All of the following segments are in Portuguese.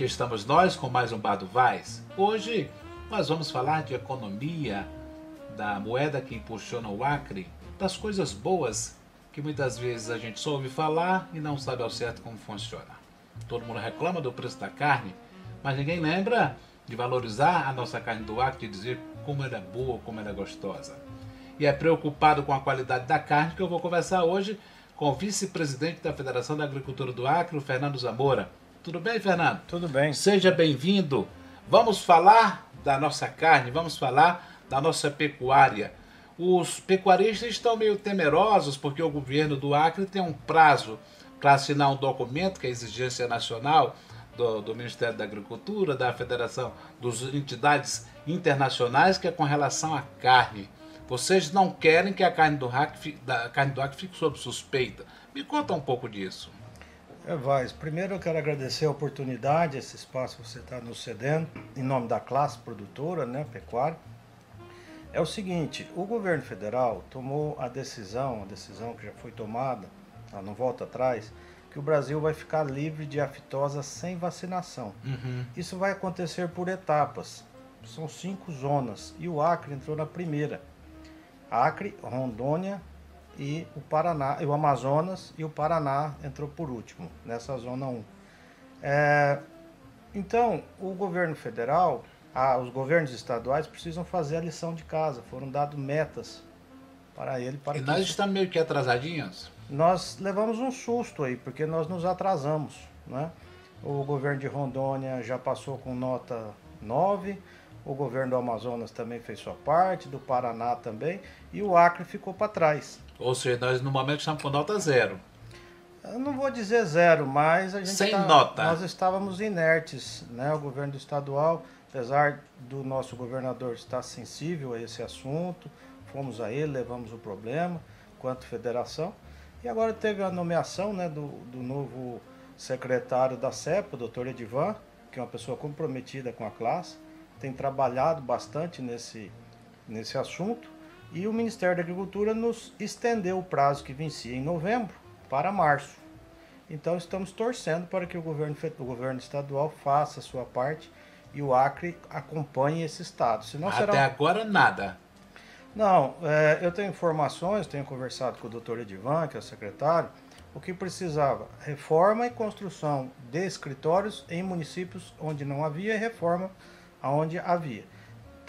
Aqui estamos nós com mais um Bar do Vaz. Hoje nós vamos falar de economia, da moeda que impulsiona o Acre, das coisas boas que muitas vezes a gente só ouve falar e não sabe ao certo como funciona. Todo mundo reclama do preço da carne, mas ninguém lembra de valorizar a nossa carne do Acre e dizer como ela é boa, como ela é gostosa. E é preocupado com a qualidade da carne que eu vou conversar hoje com o vice-presidente da Federação da Agricultura do Acre, o Fernando Zamora. Tudo bem, Fernando? Tudo bem. Seja bem-vindo. Vamos falar da nossa carne, vamos falar da nossa pecuária. Os pecuaristas estão meio temerosos porque o governo do Acre tem um prazo para assinar um documento, que é a exigência nacional do, do Ministério da Agricultura, da Federação das Entidades Internacionais, que é com relação à carne. Vocês não querem que a carne do Acre, da carne do Acre fique sob suspeita. Me conta um pouco disso. É, Vaz, primeiro eu quero agradecer a oportunidade, esse espaço que você está nos cedendo, em nome da classe produtora, né, pecuária. É o seguinte, o governo federal tomou a decisão, a decisão que já foi tomada, ela não volta atrás, que o Brasil vai ficar livre de aftosa sem vacinação. Isso vai acontecer por etapas. São cinco zonas e o Acre entrou na primeira. Acre, Rondônia e o Paraná, e o Amazonas e o Paraná entrou por último nessa zona 1. É, então, o governo federal, ah, os governos estaduais precisam fazer a lição de casa. Foram dadas metas para ele para E nós isso- estamos meio que atrasadinhos. nós levamos um susto aí, porque nós nos atrasamos. Né? O governo de Rondônia já passou com nota 9, o governo do Amazonas também fez sua parte, do Paraná também, e o Acre ficou para trás. Ou seja, nós no momento estamos com nota zero. Eu não vou dizer zero, mas a gente Sem tá- nota. nós estávamos inertes, né? O governo estadual, apesar do nosso governador estar sensível a esse assunto, fomos a ele, levamos o problema, quanto federação. E agora teve a nomeação né, do, do novo secretário da CEPA, o doutor Edivan, que é uma pessoa comprometida com a classe, tem trabalhado bastante nesse, nesse assunto. E o Ministério da Agricultura nos estendeu o prazo que vencia em novembro para março. Então estamos torcendo para que o governo, o governo estadual faça a sua parte e o Acre acompanhe esse estado. Senão será Até um- agora, nada. não, é, eu tenho informações, tenho conversado com o doutor Edivan, que é o secretário, o que precisava, reforma e construção de escritórios em municípios onde não havia e reforma aonde havia.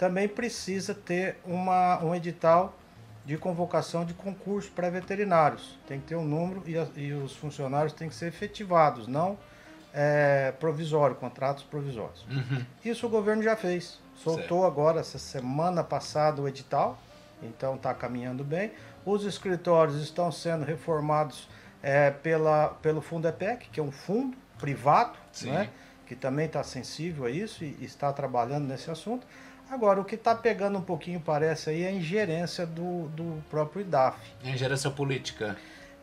Também precisa ter uma, um edital de convocação de concurso para veterinários. Tem que ter um número e, as- e os funcionários têm que ser efetivados, não é, provisório, contratos provisórios. Isso o governo já fez. Soltou agora, essa semana passada, o edital, então está caminhando bem. Os escritórios estão sendo reformados é, pela, pelo Fundepec, que é um fundo privado, né, que também está sensível a isso e, e está trabalhando nesse assunto. Agora, o que está pegando um pouquinho, parece, aí é a ingerência do, do próprio IDAF. Em gerência política.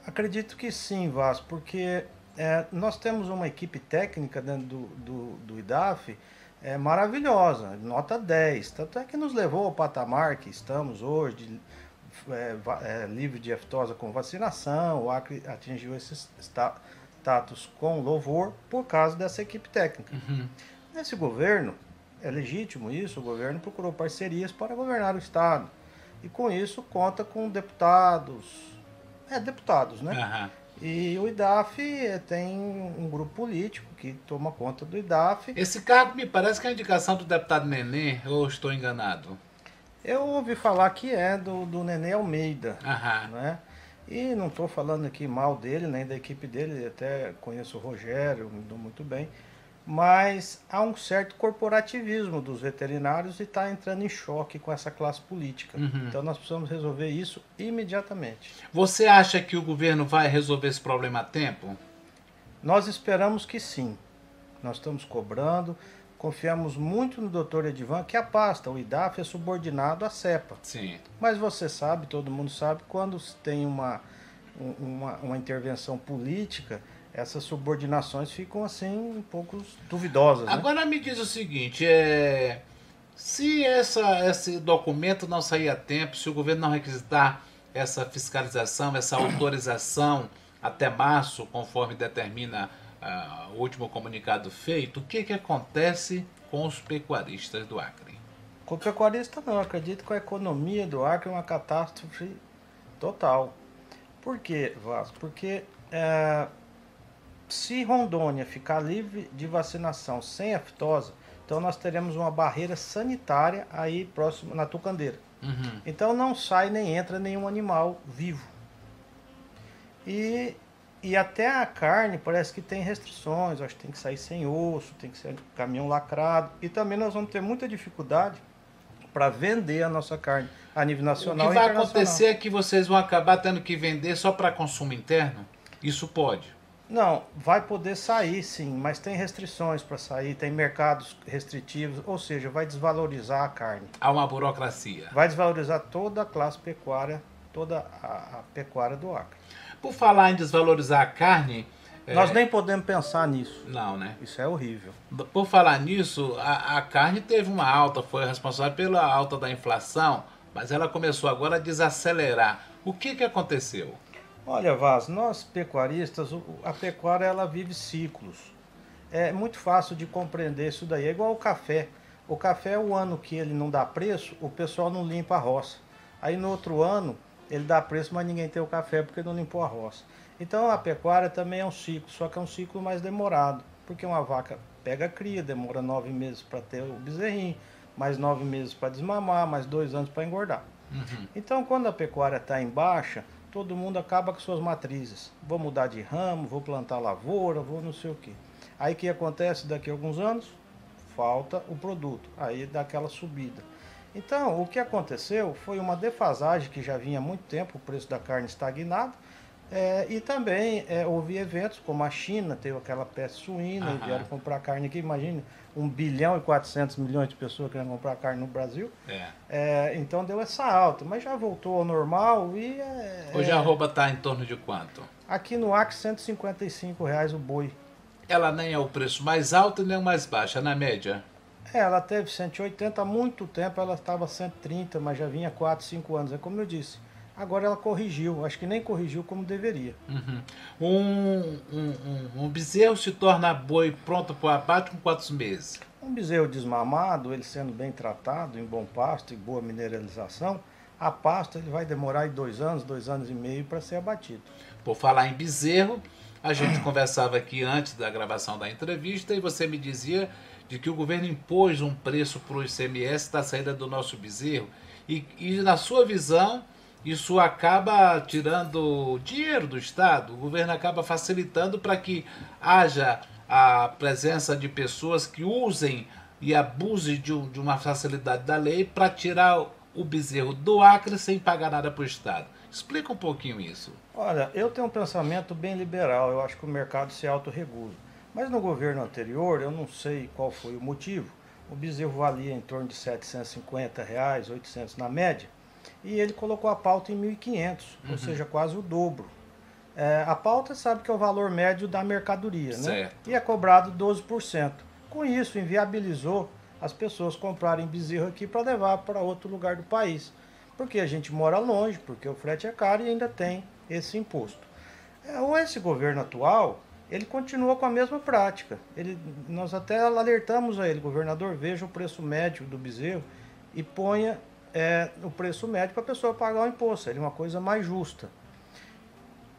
Acredito que sim, Vaz, porque é, nós temos uma equipe técnica dentro do, do, do IDAF é, maravilhosa, nota 10. Tanto é que nos levou ao patamar que estamos hoje, de, é, é, livre de aftosa com vacinação. O Acre atingiu esse sta- status com louvor por causa dessa equipe técnica. Nesse governo, é legítimo isso, o governo procurou parcerias para governar o Estado. E com isso conta com deputados, é, deputados, né? Aham. E o IDAF eh, tem um grupo político que toma conta do IDAF. Esse cargo me parece que é a indicação do deputado Nenê, ou estou enganado? Eu ouvi falar que é do, do Nenê Almeida, Aham. né? E não estou falando aqui mal dele, nem da equipe dele, até conheço o Rogério, me dou muito bem. Mas há um certo corporativismo dos veterinários e está entrando em choque com essa classe política. Uhum. Então nós precisamos resolver isso imediatamente. Você acha que o governo vai resolver esse problema a tempo? Nós esperamos que sim. Nós estamos cobrando, confiamos muito no doutor Edivan, que a pasta, o IDAF, é subordinado à CEPA. Sim. Mas você sabe, todo mundo sabe, quando tem uma, um- uma, uma intervenção política, essas subordinações ficam assim um pouco duvidosas. né? Agora me diz o seguinte, é, se essa, esse documento não sair a tempo, se o governo não requisitar essa fiscalização, essa autorização até março, conforme determina ah, o último comunicado feito, o que, que acontece com os pecuaristas do Acre? Com o pecuarista não, eu acredito que a economia do Acre é uma catástrofe total. Por quê, Vasco? Porque é, se Rondônia ficar livre de vacinação sem aftosa, então nós teremos uma barreira sanitária aí próximo na Tucandeira. Uhum. Então não sai nem entra nenhum animal vivo. E, e até a carne parece que tem restrições, acho que tem que sair sem osso, tem que ser caminhão lacrado. E também nós vamos ter muita dificuldade para vender a nossa carne a nível O nacional que e vai acontecer é que vocês vão acabar tendo que vender só para consumo interno? Isso pode. Não, vai poder sair sim, mas tem restrições para sair, tem mercados restritivos, ou seja, vai desvalorizar a carne. Há uma burocracia. Vai desvalorizar toda a classe pecuária, toda a, a pecuária do Acre. Por falar em desvalorizar a carne. é, Nós nem podemos pensar nisso. Não, né? Isso é horrível. Por falar nisso, a, a carne teve uma alta, foi responsável pela alta da inflação, mas ela começou agora a desacelerar. O que, que aconteceu? Olha, Vaz, nós pecuaristas, a pecuária ela vive ciclos. É muito fácil de compreender isso daí. É igual o café. O café, o ano que ele não dá preço, o pessoal não limpa a roça. Aí no outro ano, ele dá preço, mas ninguém tem o café porque não limpou a roça. Então a pecuária também é um ciclo, só que é um ciclo mais demorado. Porque uma vaca pega a cria, demora nove meses para ter o bezerrinho, mais nove meses para desmamar, mais dois anos para engordar. Então, quando a pecuária está em baixa, todo mundo acaba com suas matrizes. Vou mudar de ramo, vou plantar lavoura, vou não sei o quê. Aí o que acontece daqui a alguns anos? Falta o produto. Aí dá aquela subida. Então, o que aconteceu foi uma defasagem que já vinha há muito tempo, o preço da carne estagnado. É, e também é, houve eventos como a China, teve aquela peste suína, e Aham. vieram comprar carne aqui. Imagine, 1 bilhão e 400 milhões de pessoas querendo comprar carne no Brasil. É. É, então deu essa alta, mas já voltou ao normal e é, Hoje é, a arroba está em torno de quanto? aqui no Acre 155 reais o boi. Ela nem é o preço mais alto e nem o mais baixo, é na média. É, ela teve 180 há muito tempo, ela estava 130, mas já vinha 4, 5 anos. É como eu disse. Agora ela corrigiu, acho que nem corrigiu como deveria. Uhum. Um, um, um, um bezerro se torna boi pronto para o abate com quantos meses? Um bezerro desmamado, ele sendo bem tratado, em bom pasto e boa mineralização, a pasta ele vai demorar dois anos, dois anos e meio para ser abatido. Por falar em bezerro, a gente conversava aqui antes da gravação da entrevista e você me dizia de que o governo impôs um preço para o ICMS da saída do nosso bezerro. E, e na sua visão, isso acaba tirando dinheiro do Estado, o governo acaba facilitando para que haja a presença de pessoas que usem e abusem de, um- de uma facilidade da lei para tirar o bezerro do Acre sem pagar nada para o Estado. Explica um pouquinho isso. Olha, eu tenho um pensamento bem liberal, eu acho que o mercado se autorregula. Mas no governo anterior, eu não sei qual foi o motivo, o bezerro valia em torno de 750 reais, 800 na média, e ele colocou a pauta em 1.500, ou seja, quase o dobro. É, a pauta sabe que é o valor médio da mercadoria, né? Certo. E é cobrado 12%. Com isso, inviabilizou as pessoas comprarem bezerro aqui para levar para outro lugar do país. Porque a gente mora longe, porque o frete é caro e ainda tem esse imposto. É, ou esse governo atual, ele continua com a mesma prática. Ele, nós até alertamos a ele, governador, veja o preço médio do bezerro e ponha é, o preço médio para a pessoa pagar o imposto. Seria uma coisa mais justa.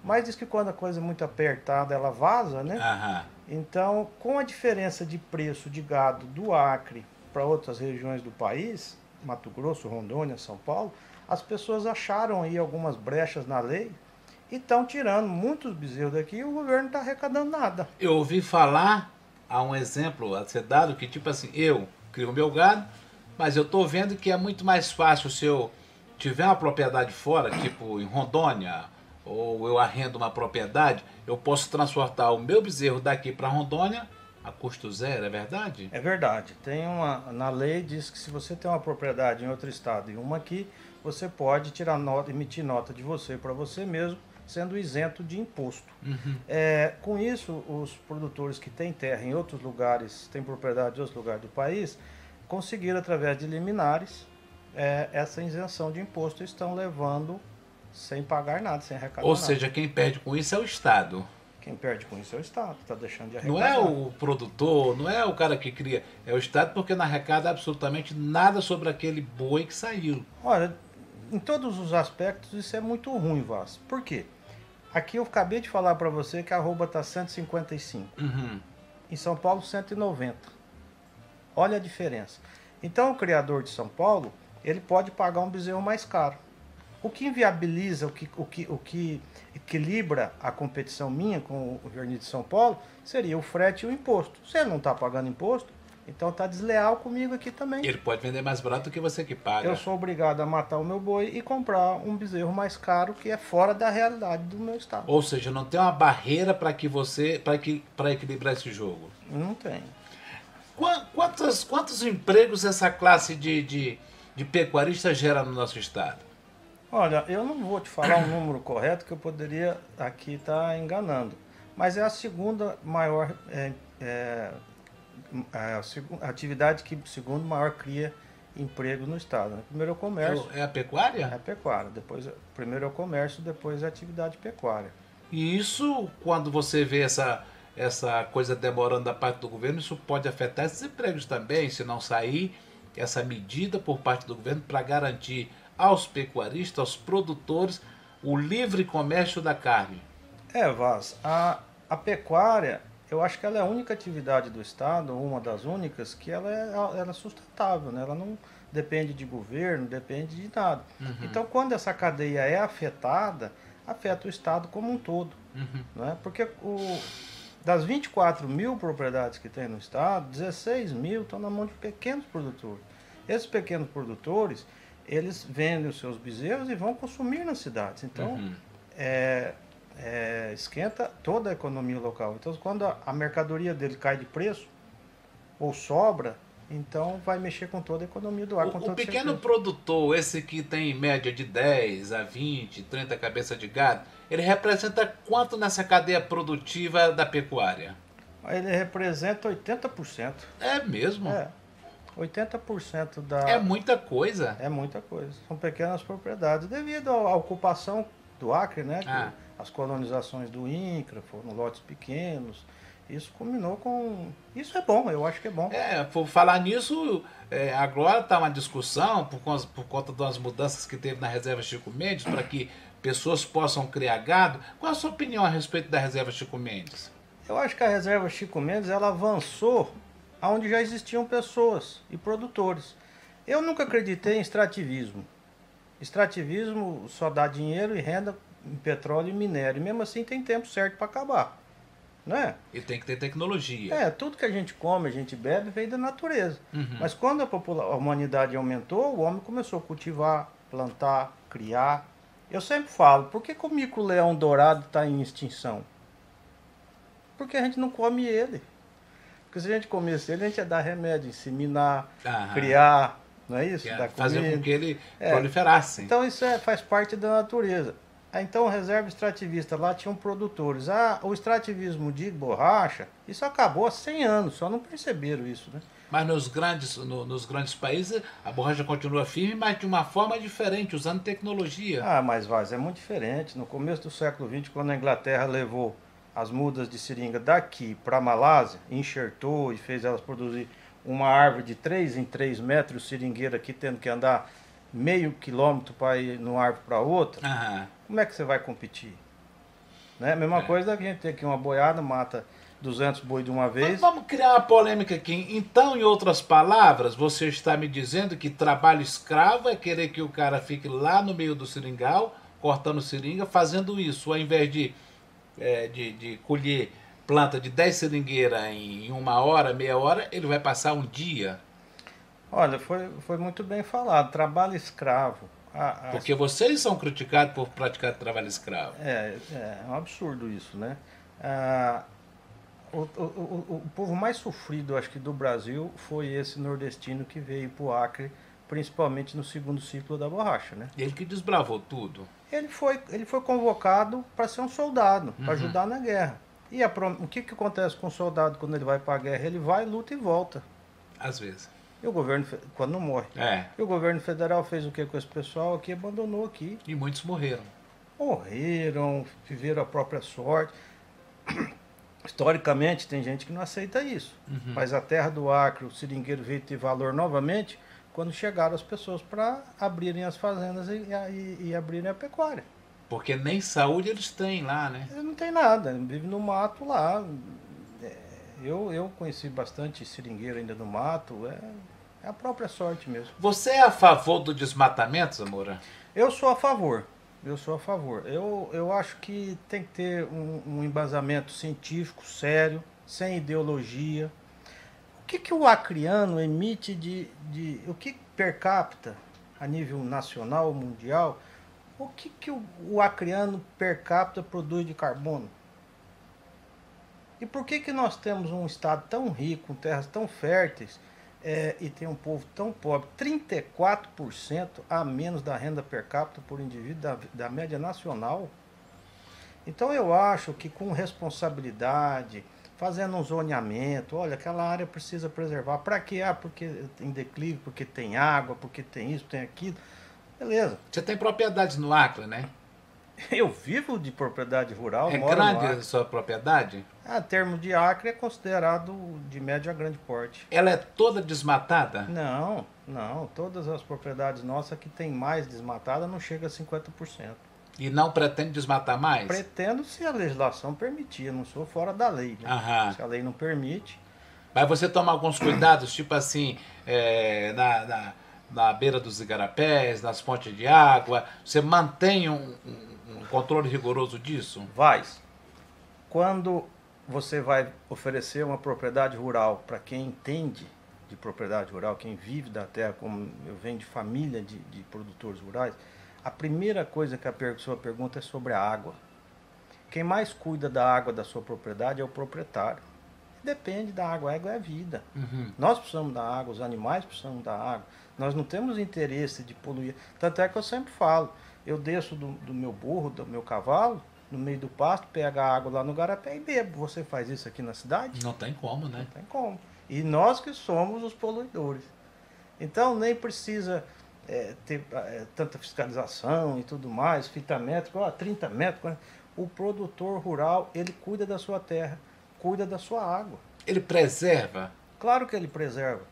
Mas diz que quando a coisa é muito apertada, ela vaza, né? Aham. Então, com a diferença de preço de gado do Acre para outras regiões do país, Mato Grosso, Rondônia, São Paulo, as pessoas acharam aí algumas brechas na lei e estão tirando muitos bezerros daqui e o governo não está arrecadando nada. Eu ouvi falar, há um exemplo a ser dado, que tipo assim, eu crio meu gado, mas eu estou vendo que é muito mais fácil se eu tiver uma propriedade fora, tipo em Rondônia, ou eu arrendo uma propriedade, eu posso transportar o meu bezerro daqui para Rondônia a custo zero, é verdade? É verdade. Tem uma na lei diz que se você tem uma propriedade em outro estado e uma aqui, você pode tirar nota, emitir nota de você para você mesmo, sendo isento de imposto. É, com isso, os produtores que têm terra em outros lugares, têm propriedade em outros lugares do país, conseguiram através de liminares é, essa isenção de imposto estão levando sem pagar nada, sem arrecadar Ou nada. seja, quem perde com isso é o Estado. Quem perde com isso é o Estado, está deixando de arrecadar. Não é o produtor, não é o cara que cria, é o Estado porque não arrecada absolutamente nada sobre aquele boi que saiu. Olha, em todos os aspectos isso é muito ruim, Vaz. Por quê? Aqui eu acabei de falar para você que a arroba está 155. Uhum. Em São Paulo, 190. Olha a diferença. Então, o criador de São Paulo, ele pode pagar um bezerro mais caro. O que inviabiliza, o que, o que, o que equilibra a competição minha com o verniz de São Paulo, seria o frete e o imposto. Se ele não está pagando imposto, então está desleal comigo aqui também. Ele pode vender mais barato do que você que paga. Eu sou obrigado a matar o meu boi e comprar um bezerro mais caro que é fora da realidade do meu estado. Ou seja, não tem uma barreira para que você, para que, para equilibrar esse jogo. Não tem. Qua- Quantos, quantos empregos essa classe de, de, de pecuarista gera no nosso estado? Olha, eu não vou te falar um número correto que eu poderia aqui estar enganando, mas é a segunda maior é, é, é a a atividade que segundo maior cria emprego no estado. né? Primeiro é o comércio, É a é pecuária? a pecuária, depois primeiro é o comércio, depois é a atividade pecuária. E isso, quando você vê essa, essa coisa demorando da parte do governo, isso pode afetar esses empregos também, se não sair essa medida por parte do governo para garantir aos pecuaristas, aos produtores, o livre comércio da carne. É, Vaz, a, a pecuária, eu acho que ela é a única atividade do Estado, uma das únicas, que ela é, ela é sustentável, né? Ela não depende de governo, depende de nada. Então, quando essa cadeia é afetada, afeta o Estado como um todo. Né? Porque o, das 24 mil propriedades que tem no Estado, 16 mil estão na mão de pequenos produtores. Esses pequenos produtores, eles vendem os seus bezerros e vão consumir nas cidades. Então, Uhum. é, é, esquenta toda a economia local. Então, quando a, a mercadoria dele cai de preço ou sobra, então vai mexer com toda a economia do ar. com O, o pequeno produtor, esse que tem em média de 10 a 20, 30 cabeças de gado, ele representa quanto nessa cadeia produtiva da pecuária? Ele representa 80%. É mesmo? É, 80% da. É muita coisa. É muita coisa. São pequenas propriedades. Devido à ocupação do Acre, né? Ah. As colonizações do INCRA foram lotes pequenos. Isso combinou com. Isso é bom, eu acho que é bom. É, por falar nisso, é, agora está uma discussão por conta, por conta das mudanças que teve na reserva Chico Mendes para que pessoas possam criar gado. Qual a sua opinião a respeito da reserva Chico Mendes? Eu acho que a reserva Chico Mendes ela avançou aonde já existiam pessoas e produtores. Eu nunca acreditei em extrativismo. Extrativismo só dá dinheiro e renda em petróleo e minério. E mesmo assim tem tempo certo para acabar. Não é? E tem que ter tecnologia. É, tudo que a gente come, a gente bebe, veio da natureza. Uhum. Mas quando a, a humanidade aumentou, o homem começou a cultivar, plantar, criar. Eu sempre falo, por que, que o mico-leão dourado está em extinção? Porque a gente não come ele. Porque se a gente comesse ele, a gente ia dar remédio, inseminar, Aham. criar, não é isso? É fazer com que ele É. proliferasse. Então isso é, faz parte da natureza. Ah, Então, reserva extrativista, lá tinham produtores. Ah, o extrativismo de borracha, isso acabou há 100 anos, só não perceberam isso, né? Mas nos grandes, no- nos grandes países, a borracha continua firme, mas de uma forma diferente, usando tecnologia. Ah, mas Vaz, é muito diferente. No começo do século XX, quando a Inglaterra levou as mudas de seringa daqui para a Malásia, enxertou e fez elas produzir uma árvore de 3 em 3 metros, seringueira aqui tendo que andar meio quilômetro para ir de uma árvore para outra, Aham. como é que você vai competir? Né? Mesma É. coisa que a gente tem aqui uma boiada, mata 200 boi de uma Mas vez. vamos criar uma polêmica aqui. Então, em outras palavras, você está me dizendo que trabalho escravo é querer que o cara fique lá no meio do seringal, cortando seringa, fazendo isso, ao invés de, é, de, de colher planta de 10 seringueiras em uma hora, meia hora, ele vai passar um dia. Olha, foi, foi muito bem falado. Trabalho escravo. A- a- Porque vocês são criticados por praticar trabalho escravo. É, é um absurdo isso, né? Ah, o, o, o, o povo mais sofrido, acho que, do Brasil foi esse nordestino que veio para o Acre, principalmente no segundo ciclo da borracha, né? Ele que desbravou tudo. Ele foi, ele foi convocado para ser um soldado, para Uhum. ajudar na guerra. E a o que, que acontece com o soldado quando ele vai para a guerra? Ele vai, luta e volta. Às vezes. E o governo, quando não morre. É. E o governo federal fez o que com esse pessoal aqui? Abandonou aqui. E muitos morreram. morreram, viveram a própria sorte. Historicamente, tem gente que não aceita isso. Uhum. Mas a terra do Acre, o seringueiro veio ter valor novamente quando chegaram as pessoas para abrirem as fazendas e, e- e abrirem a pecuária. Porque nem saúde eles têm lá, né? Ele não tem nada, vive no mato lá. É, Eu, eu conheci bastante seringueiro ainda no mato, é, é a própria sorte mesmo. Você é a favor do desmatamento, Zamora? Eu sou a favor. Eu sou a favor. Eu, eu acho que tem que ter um, um embasamento científico sério, sem ideologia. O que, que o acriano emite de, de. O que per capita, a nível nacional mundial, o que, que o, o acriano per capita produz de carbono? E por que, que nós temos um estado tão rico, com terras tão férteis, é, e tem um povo tão pobre, 34% a menos da renda per capita por indivíduo da, da média nacional. Então eu acho que com responsabilidade, fazendo um zoneamento, olha, aquela área precisa preservar. Para quê? Ah, porque tem declive, porque tem água, porque tem isso, tem aquilo. Beleza. Você tem propriedades no Acre, né? Eu vivo de propriedade rural, É grande a sua propriedade? A termo de acre é considerado de médio a grande porte. Ela é toda desmatada? Não, não. Todas as propriedades nossas que tem mais desmatada não chega a 50%. E não pretende desmatar mais? Pretendo se a legislação permitir, eu não sou fora da lei. Né? Se a lei não permite, Mas você toma alguns cuidados, tipo assim, é, na, na, na beira dos igarapés, nas fontes de água, você mantém um controle rigoroso disso? vai. Quando você vai oferecer uma propriedade rural para quem entende de propriedade rural, quem vive da terra, como eu venho de família de, de produtores rurais, a primeira coisa que a pessoa pergunta é sobre a água. Quem mais cuida da água da sua propriedade é o proprietário. Depende da água, a água é vida. Uhum. Nós precisamos da água, os animais precisam da água. Nós não temos interesse de poluir. Tanto é que eu sempre falo, eu desço do, do meu burro, do meu cavalo, no meio do pasto, pego a água lá no garapé e bebo. Você faz isso aqui na cidade? Não tem como, né? Não tem como. E nós que somos os poluidores. Então nem precisa é, ter é, tanta fiscalização e tudo mais, fita métrica, ó, 30 metros. 40. O produtor rural, ele cuida da sua terra, cuida da sua água. Ele preserva. Claro que ele preserva.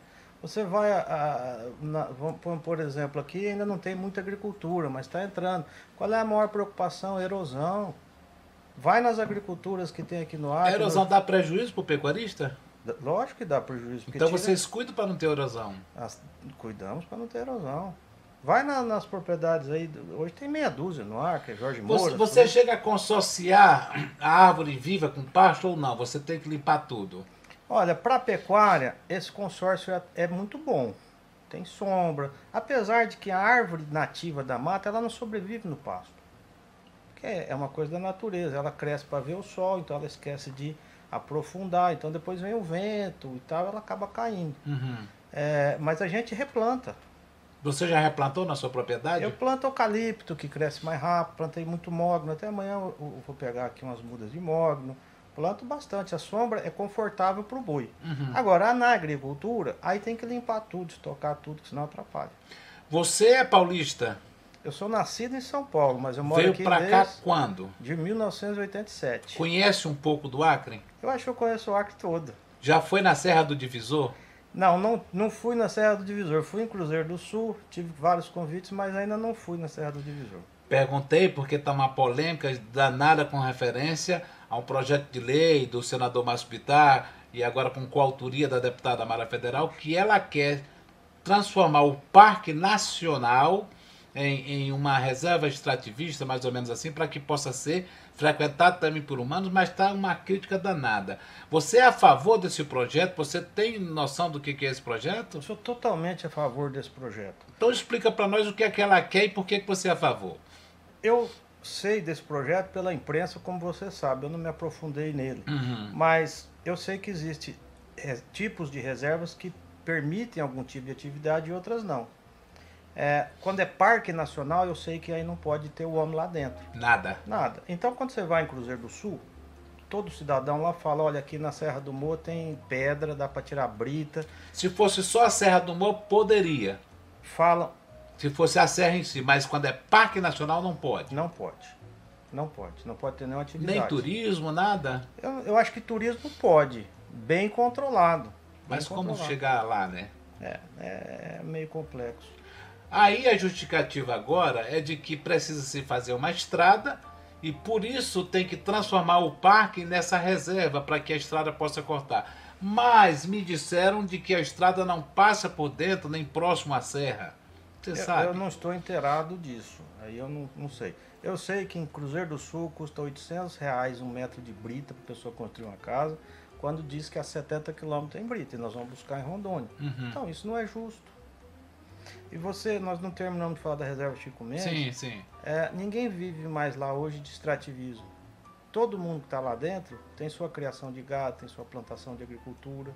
Você vai, a, a- na- vamos por exemplo, aqui ainda não tem muita agricultura, mas está entrando. Qual é a maior preocupação? Erosão. Vai nas agriculturas que tem aqui no A Acre. erosão dá prejuízo para o pecuarista? no- Lógico que dá prejuízo. Então tira- vocês cuidam para não ter erosão. as- cuidamos para não ter erosão. Vai na- nas propriedades aí, hoje tem meia dúzia no Acre, Jorge Você, Moura. você tudo. chega a consorciar a árvore viva com pasto ou não? Você tem que limpar tudo. Olha, para a pecuária, esse consórcio é, é muito bom. Tem sombra. Apesar de que a árvore nativa da mata, ela não sobrevive no pasto. Que é, é uma coisa da natureza. Ela cresce para ver o sol, então ela esquece de aprofundar. Então depois vem o vento e tal, ela acaba caindo. Uhum. É, mas a gente replanta. Você já replantou na sua propriedade? Eu planto eucalipto, que cresce mais rápido. Plantei muito mogno. Até amanhã eu vou pegar aqui umas mudas de mogno. Planto bastante. A sombra é confortável para o boi. Uhum. Agora, na agricultura, aí tem que limpar tudo, estocar tudo, que senão atrapalha. Você é paulista? Eu sou nascido em São Paulo, mas eu moro Veio aqui para cá desde quando? de 1987. Conhece um pouco do Acre? Eu acho que eu conheço o Acre todo. Já foi na Serra do Divisor? Não, não, não fui na Serra do Divisor. Fui em Cruzeiro do Sul, tive vários convites, mas ainda não fui na Serra do Divisor. Perguntei porque está uma polêmica danada com referência a um projeto de lei do senador Márcio Bittar e agora com coautoria da deputada Mara Federal, que ela quer transformar o Parque Nacional em, em uma reserva extrativista, mais ou menos assim, para que possa ser frequentado também por humanos, mas está uma crítica danada. Você é a favor desse projeto? Você tem noção do que que é esse projeto? Eu sou totalmente a favor desse projeto. Então explica para nós o que é que ela quer e por que que você é a favor. Eu sei desse projeto pela imprensa, como você sabe, eu não me aprofundei nele. Uhum. Mas eu sei que existem tipos de reservas que permitem algum tipo de atividade e outras não. É, quando é parque nacional, eu sei que aí não pode ter o homem lá dentro. Nada. Nada. Então, quando você vai em Cruzeiro do Sul, todo cidadão lá fala: olha, aqui na Serra do Morro tem pedra, dá para tirar brita. Se fosse só a Serra do Morro, poderia. Fala: Se fosse a serra em si, mas quando é parque nacional, não pode. não pode. Não pode. Não pode ter nenhuma atividade. Nem turismo, nada. Eu, eu acho que turismo pode, bem controlado. bem Mas como controlado. chegar lá, né? É, é meio complexo. Aí a justificativa agora é de que precisa se fazer uma estrada e por isso tem que transformar o parque nessa reserva para que a estrada possa cortar. Mas me disseram de que a estrada não passa por dentro nem próximo à serra. Você Eu, sabe? eu não estou inteirado disso. Aí eu não, não sei. Eu sei que em Cruzeiro do Sul custa 800 reais um metro de brita para a pessoa construir uma casa, quando diz que a 70 quilômetros tem brita e nós vamos buscar em Rondônia. Uhum. Então isso não é justo. E você, nós não terminamos de falar da reserva Chico Mendes. Sim, sim. É, ninguém vive mais lá hoje de extrativismo. Todo mundo que está lá dentro tem sua criação de gado, tem sua plantação de agricultura.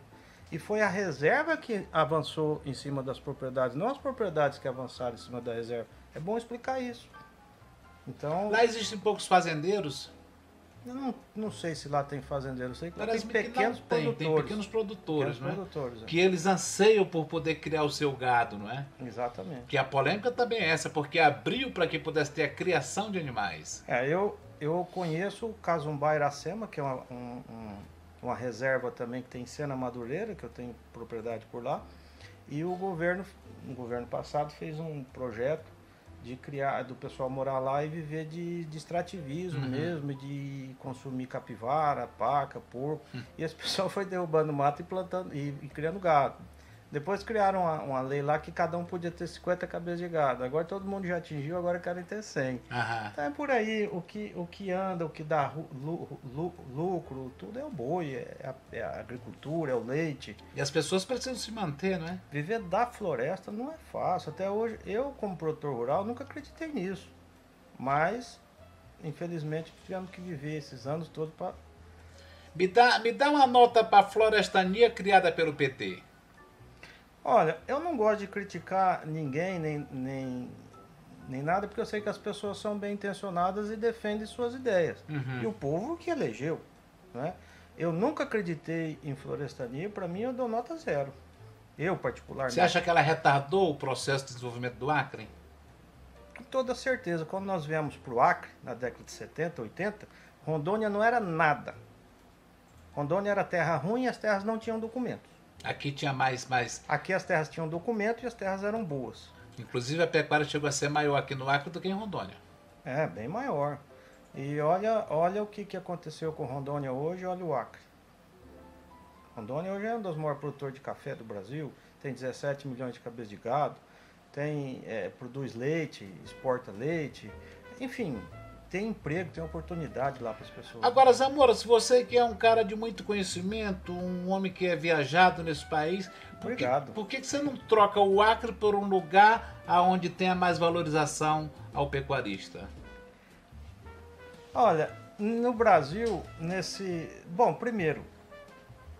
E foi a reserva que avançou em cima das propriedades, não as propriedades que avançaram em cima da reserva. É bom explicar isso. Então, Lá existem poucos fazendeiros. eu não, não sei se lá tem fazendeiro, eu sei que Parece tem que pequenos tem, produtores. tem pequenos produtores, Pequenos não é? produtores, é. Que eles anseiam por poder criar o seu gado, não é? Exatamente. Que a polêmica também é essa, porque abriu para que pudesse ter a criação de animais. É, eu, eu conheço o Casumbá Iracema, que é uma, um- um- uma reserva também que tem em Sena Madureira, que eu tenho propriedade por lá. E o governo, no governo passado, fez um projeto de criar, do pessoal morar lá e viver de, de extrativismo Uhum. mesmo, de consumir capivara, paca, porco. Hum. E esse pessoal foi derrubando mato e plantando e, e criando gado. Depois criaram uma, uma lei lá que cada um podia ter 50 cabeças de gado. Agora todo mundo já atingiu, agora querem ter 100. Aham. Então é por aí, o que, o que anda, o que dá ru- lu- lu- lucro, tudo é o boi, é a, é a agricultura, é o leite. E as pessoas precisam se manter, não é? Viver da floresta não é fácil. Até hoje, eu como produtor rural nunca acreditei nisso. Mas, infelizmente, tivemos que viver esses anos todos para... Me dá, me dá uma nota para a florestania criada pelo PT. Olha, eu não gosto de criticar ninguém, nem, nem, nem nada, porque eu sei que as pessoas são bem intencionadas e defendem suas ideias. Uhum. E o povo que elegeu, né? Eu nunca acreditei em florestania, para mim eu dou nota zero. Eu, particularmente. Você acha que ela retardou o processo de desenvolvimento do Acre? Com toda certeza, quando nós viemos para o Acre, na década de 70, 80, Rondônia não era nada. Rondônia era terra ruim e as terras não tinham documentos. Aqui tinha mais, mais. Aqui as terras tinham documento e as terras eram boas. Inclusive a pecuária chegou a ser maior aqui no Acre do que em Rondônia. É, bem maior. E olha, olha o que, que aconteceu com Rondônia hoje, olha o Acre. Rondônia hoje é um dos maiores produtores de café do Brasil, tem 17 milhões de cabeças de gado, tem, é, produz leite, exporta leite, enfim, tem emprego, tem oportunidade lá para as pessoas. Agora, Zamora, se você que é um cara de muito conhecimento, um homem que é viajado nesse país, por que, por que que você não troca o Acre por um lugar aonde tenha mais valorização ao pecuarista? Olha, no Brasil, nesse. Bom, primeiro,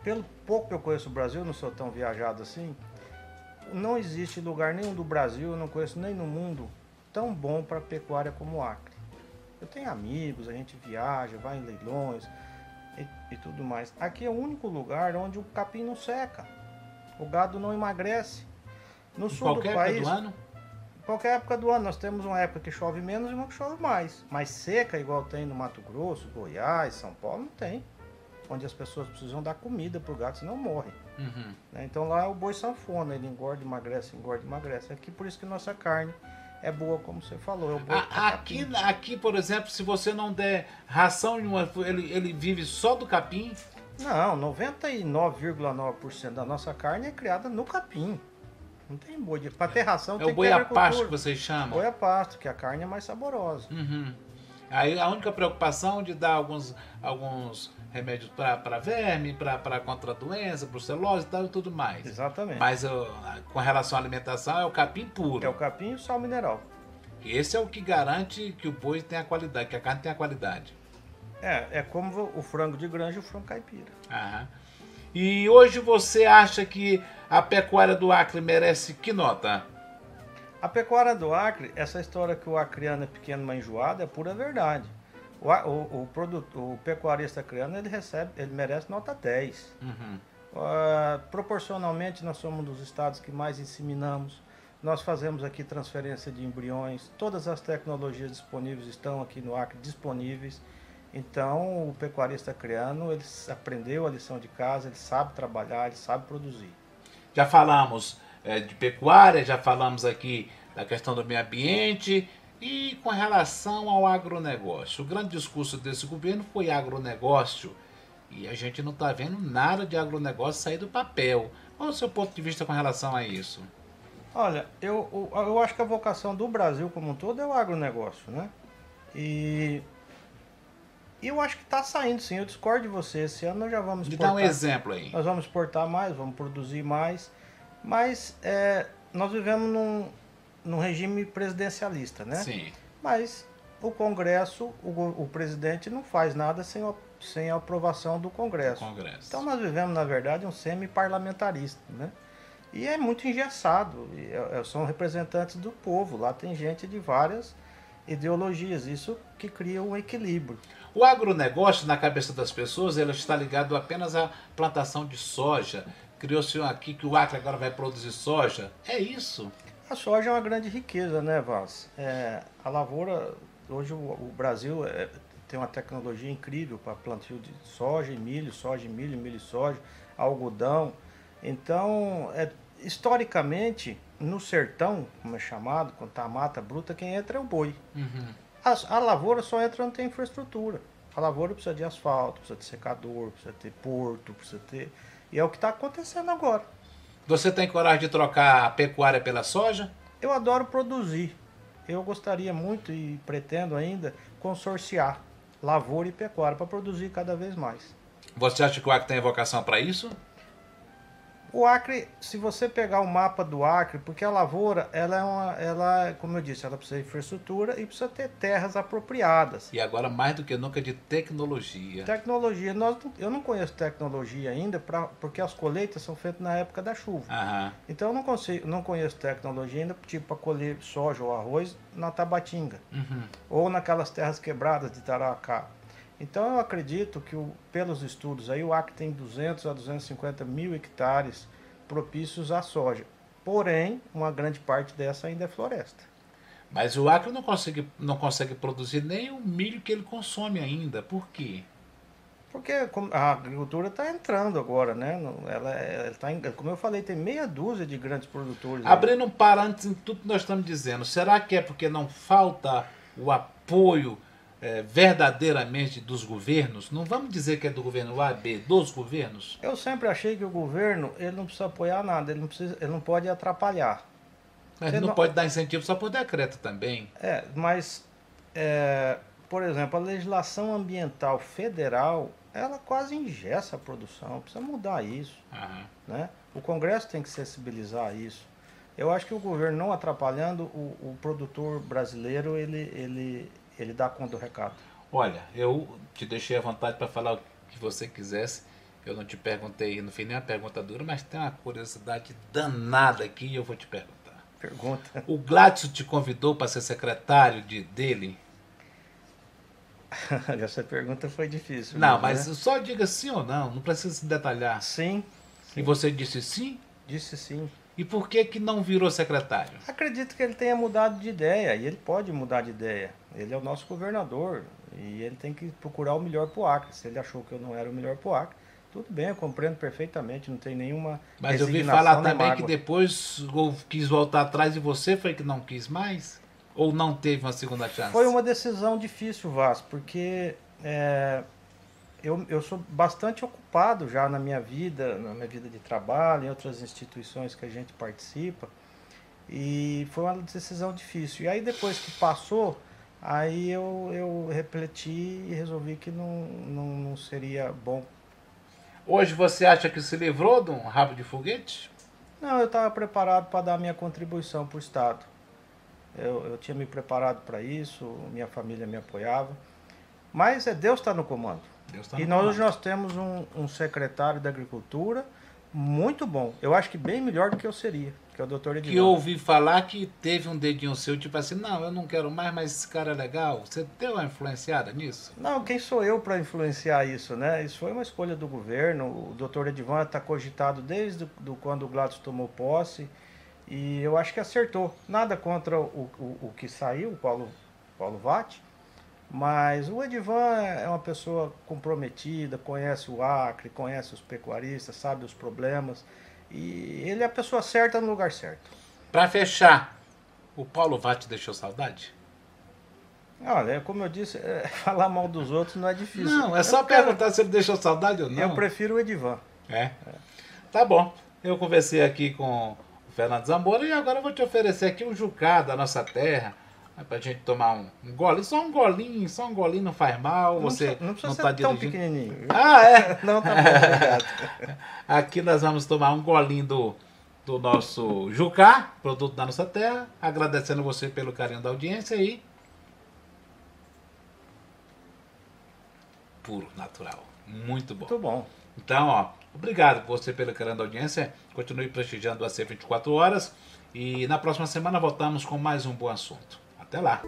pelo pouco que eu conheço o Brasil, não sou tão viajado assim, não existe lugar nenhum do Brasil, eu não conheço nem no mundo, tão bom para pecuária como o Acre. Eu tenho amigos, a gente viaja, vai em leilões e, e tudo mais. Aqui é o único lugar onde o capim não seca, o gado não emagrece. No Em sul qualquer do época país, do ano? qualquer época do ano. Nós temos uma época que chove menos e uma que chove mais. Mas seca, igual tem no Mato Grosso, Goiás, São Paulo, não tem. Onde as pessoas precisam dar comida pro gato, senão morre. Uhum. né? Então lá é o boi sanfona, ele engorda, emagrece, engorda, emagrece. Aqui por isso que nossa carne é boa, como você falou. É A- com Aqui, aqui, por exemplo, se você não der ração nenhuma, ele, ele vive só do capim. Não, 99,9% da nossa carne é criada no capim. Não tem boi. Para ter ração É tem o boi a pasto que vocês chamam. Boi a pasto, que a carne é mais saborosa. Uhum. Aí a única preocupação de dar alguns, alguns remédios para verme, para contra doença, brucelose e tal e tudo mais. Exatamente. Mas ó, com relação à alimentação é o capim puro. É o capim e o sal mineral. Esse é o que garante que o boi tenha qualidade, que a carne tenha qualidade. É, é como o frango de granja e o frango caipira. Aham. E hoje você acha que a pecuária do Acre merece que nota? A pecuária do Acre, essa história que o acriano é pequeno, mas enjoado, é pura verdade. O, o, o, produto, o pecuarista acriano, ele recebe, ele merece nota 10. Uhum. Ah, proporcionalmente, nós somos um dos estados que mais inseminamos. Nós fazemos aqui transferência de embriões. Todas as tecnologias disponíveis estão aqui no Acre disponíveis. Então, o pecuarista acriano, ele aprendeu a lição de casa, ele sabe trabalhar, ele sabe produzir. Já falamos eh, de pecuária, já falamos aqui da questão do meio ambiente e com relação ao agronegócio. O grande discurso desse governo foi agronegócio e a gente não está vendo nada de agronegócio sair do papel. Qual é o seu ponto de vista com relação a isso? Olha, eu, eu, acho que a vocação do Brasil como um todo é o agronegócio, né? E eu acho que está saindo sim, eu discordo de você. Esse ano nós já vamos Me dá um exportar. exemplo aí. Nós vamos exportar mais, vamos produzir mais, mas é, nós vivemos num, num regime presidencialista, né? Sim. Mas o Congresso, o, o presidente não faz nada sem, a- sem a aprovação do Congresso. Congresso. Então nós vivemos, na verdade, um semi-parlamentarista, né? E é muito engessado. é- é- são representantes do povo. Lá tem gente de várias ideologias. Isso que cria um equilíbrio. O agronegócio, na cabeça das pessoas, ele está ligado apenas à plantação de soja. Criou-se aqui que o Acre agora vai produzir soja. É isso. A soja é uma grande riqueza, né, Vaz? É, a lavoura, hoje o, o Brasil é, tem uma tecnologia incrível para plantio de soja e milho, soja e milho, milho e soja, algodão. Então, é, historicamente, no sertão, como é chamado, quando tá a mata bruta, quem entra é o boi. As- A, lavoura só entra onde tem infraestrutura. A lavoura precisa de asfalto, precisa de secador, precisa ter porto, precisa ter... E é o que está acontecendo agora. Você tem coragem de trocar a pecuária pela soja? Eu adoro produzir. Eu gostaria muito e pretendo ainda consorciar lavoura e pecuária para produzir cada vez mais. Você acha que o Acre tem vocação para isso? O Acre, se você pegar o mapa do Acre, porque a lavoura, ela é uma, ela, como eu disse, ela precisa de infraestrutura e precisa ter terras apropriadas. E agora, mais do que nunca, de tecnologia. Tecnologia, nós, eu não conheço tecnologia ainda, pra, porque as colheitas são feitas na época da chuva. Aham. Então eu não, consigo, não conheço tecnologia ainda, tipo para colher soja ou arroz na Tabatinga. Uhum. ou naquelas terras quebradas de Taracá. Então eu acredito que o- pelos estudos aí o Acre tem 200 a 250 mil hectares propícios à soja. Porém, uma grande parte dessa ainda é floresta. Mas o Acre não consegue, não consegue produzir nem o milho que ele consome ainda. Por quê? Porque a agricultura está entrando agora, né? Ela, ela tá como eu falei, tem meia dúzia de grandes produtores. aí. Abrindo um parântese em tudo que nós estamos dizendo, será que é porque não falta o apoio eh, verdadeiramente dos governos? Não vamos dizer que é do governo A, B, dos governos? Eu sempre achei que o governo ele não precisa apoiar nada, ele não, precisa, ele não pode atrapalhar. Mas não, não- pode dar incentivo só por decreto também. É, mas, é, por exemplo, a legislação ambiental federal, ela quase engessa a produção, precisa mudar isso, Aham. né? O Congresso tem que sensibilizar isso. Eu acho que o governo não atrapalhando, o, o produtor brasileiro, ele, ele, ele dá conta do recado. Olha, eu te deixei à vontade para falar o que você quisesse. Eu não te perguntei, não fiz nenhuma pergunta dura, mas tem uma curiosidade danada aqui e eu vou te perguntar. Pergunta. O Gladson te convidou para ser secretário de, dele? Essa pergunta foi difícil. Não, mesmo, mas né? só diga sim ou não, não precisa se detalhar. Sim, E você disse sim? disse sim. E por que que não virou secretário? Acredito que ele tenha mudado de ideia, e ele pode mudar de ideia. Ele é o nosso governador, e ele tem que procurar o melhor pro Acre. Se ele achou que eu não era o melhor pro Acre, tudo bem, eu compreendo perfeitamente, não tem nenhuma Mas eu vi falar também que mágoa. depois ou quis voltar atrás e você foi que não quis mais? Ou não teve uma segunda chance? Foi uma decisão difícil, Vasco, porque é, eu, eu sou bastante ocupado já na minha vida, na minha vida de trabalho, em outras instituições que a gente participa. E foi uma decisão difícil. E aí depois que passou, aí eu, eu refleti e resolvi que não, não, não seria bom. Hoje você acha que se livrou de um rabo de foguete? Não, eu estava preparado para dar minha contribuição para o Estado. Eu, eu tinha me preparado para isso, minha família me apoiava. Mas é Deus está no comando. Deus tá e no nós, comando. nós temos um, um secretário da Agricultura muito bom. Eu acho que bem melhor do que eu seria, que é o doutor Que Edivaldo. eu ouvi falar que teve um dedinho seu, tipo assim, não, eu não quero mais, mas esse cara é legal. Você deu uma influenciada nisso? Não, quem sou eu para influenciar isso, né? Isso foi uma escolha do governo. O doutor Edivan está cogitado desde do, quando o Gladys tomou posse. E eu acho que acertou. Nada contra o, o, o que saiu, o Paulo, Paulo Vatti. Mas o Edivan é uma pessoa comprometida, conhece o Acre, conhece os pecuaristas, sabe os problemas. E ele é a pessoa certa no lugar certo. Pra fechar, o Paulo Vatti deixou saudade? Olha, como eu disse, é, falar mal dos outros não é difícil. Não, é Eu só quero- perguntar se ele deixou saudade ou não. Eu prefiro o Edivan. É. Tá bom. Eu conversei aqui com o Fernando Zamora e agora eu vou te oferecer aqui um jucá da nossa terra. É pra gente tomar um, um golinho, só um golinho, só um golinho não faz mal. Não Você precisa, não precisa não ser tá tão dirigindo. pequenininho. Ah, é? Não, tá bom. Aqui nós vamos tomar um golinho do, do nosso Jucá, produto da nossa terra. Agradecendo você pelo carinho da audiência e. Puro, natural. Muito bom. Muito bom. Então, ó, obrigado por você pelo carinho da audiência. Continue prestigiando a C24 Horas. E na próxima semana voltamos com mais um bom assunto. Até lá.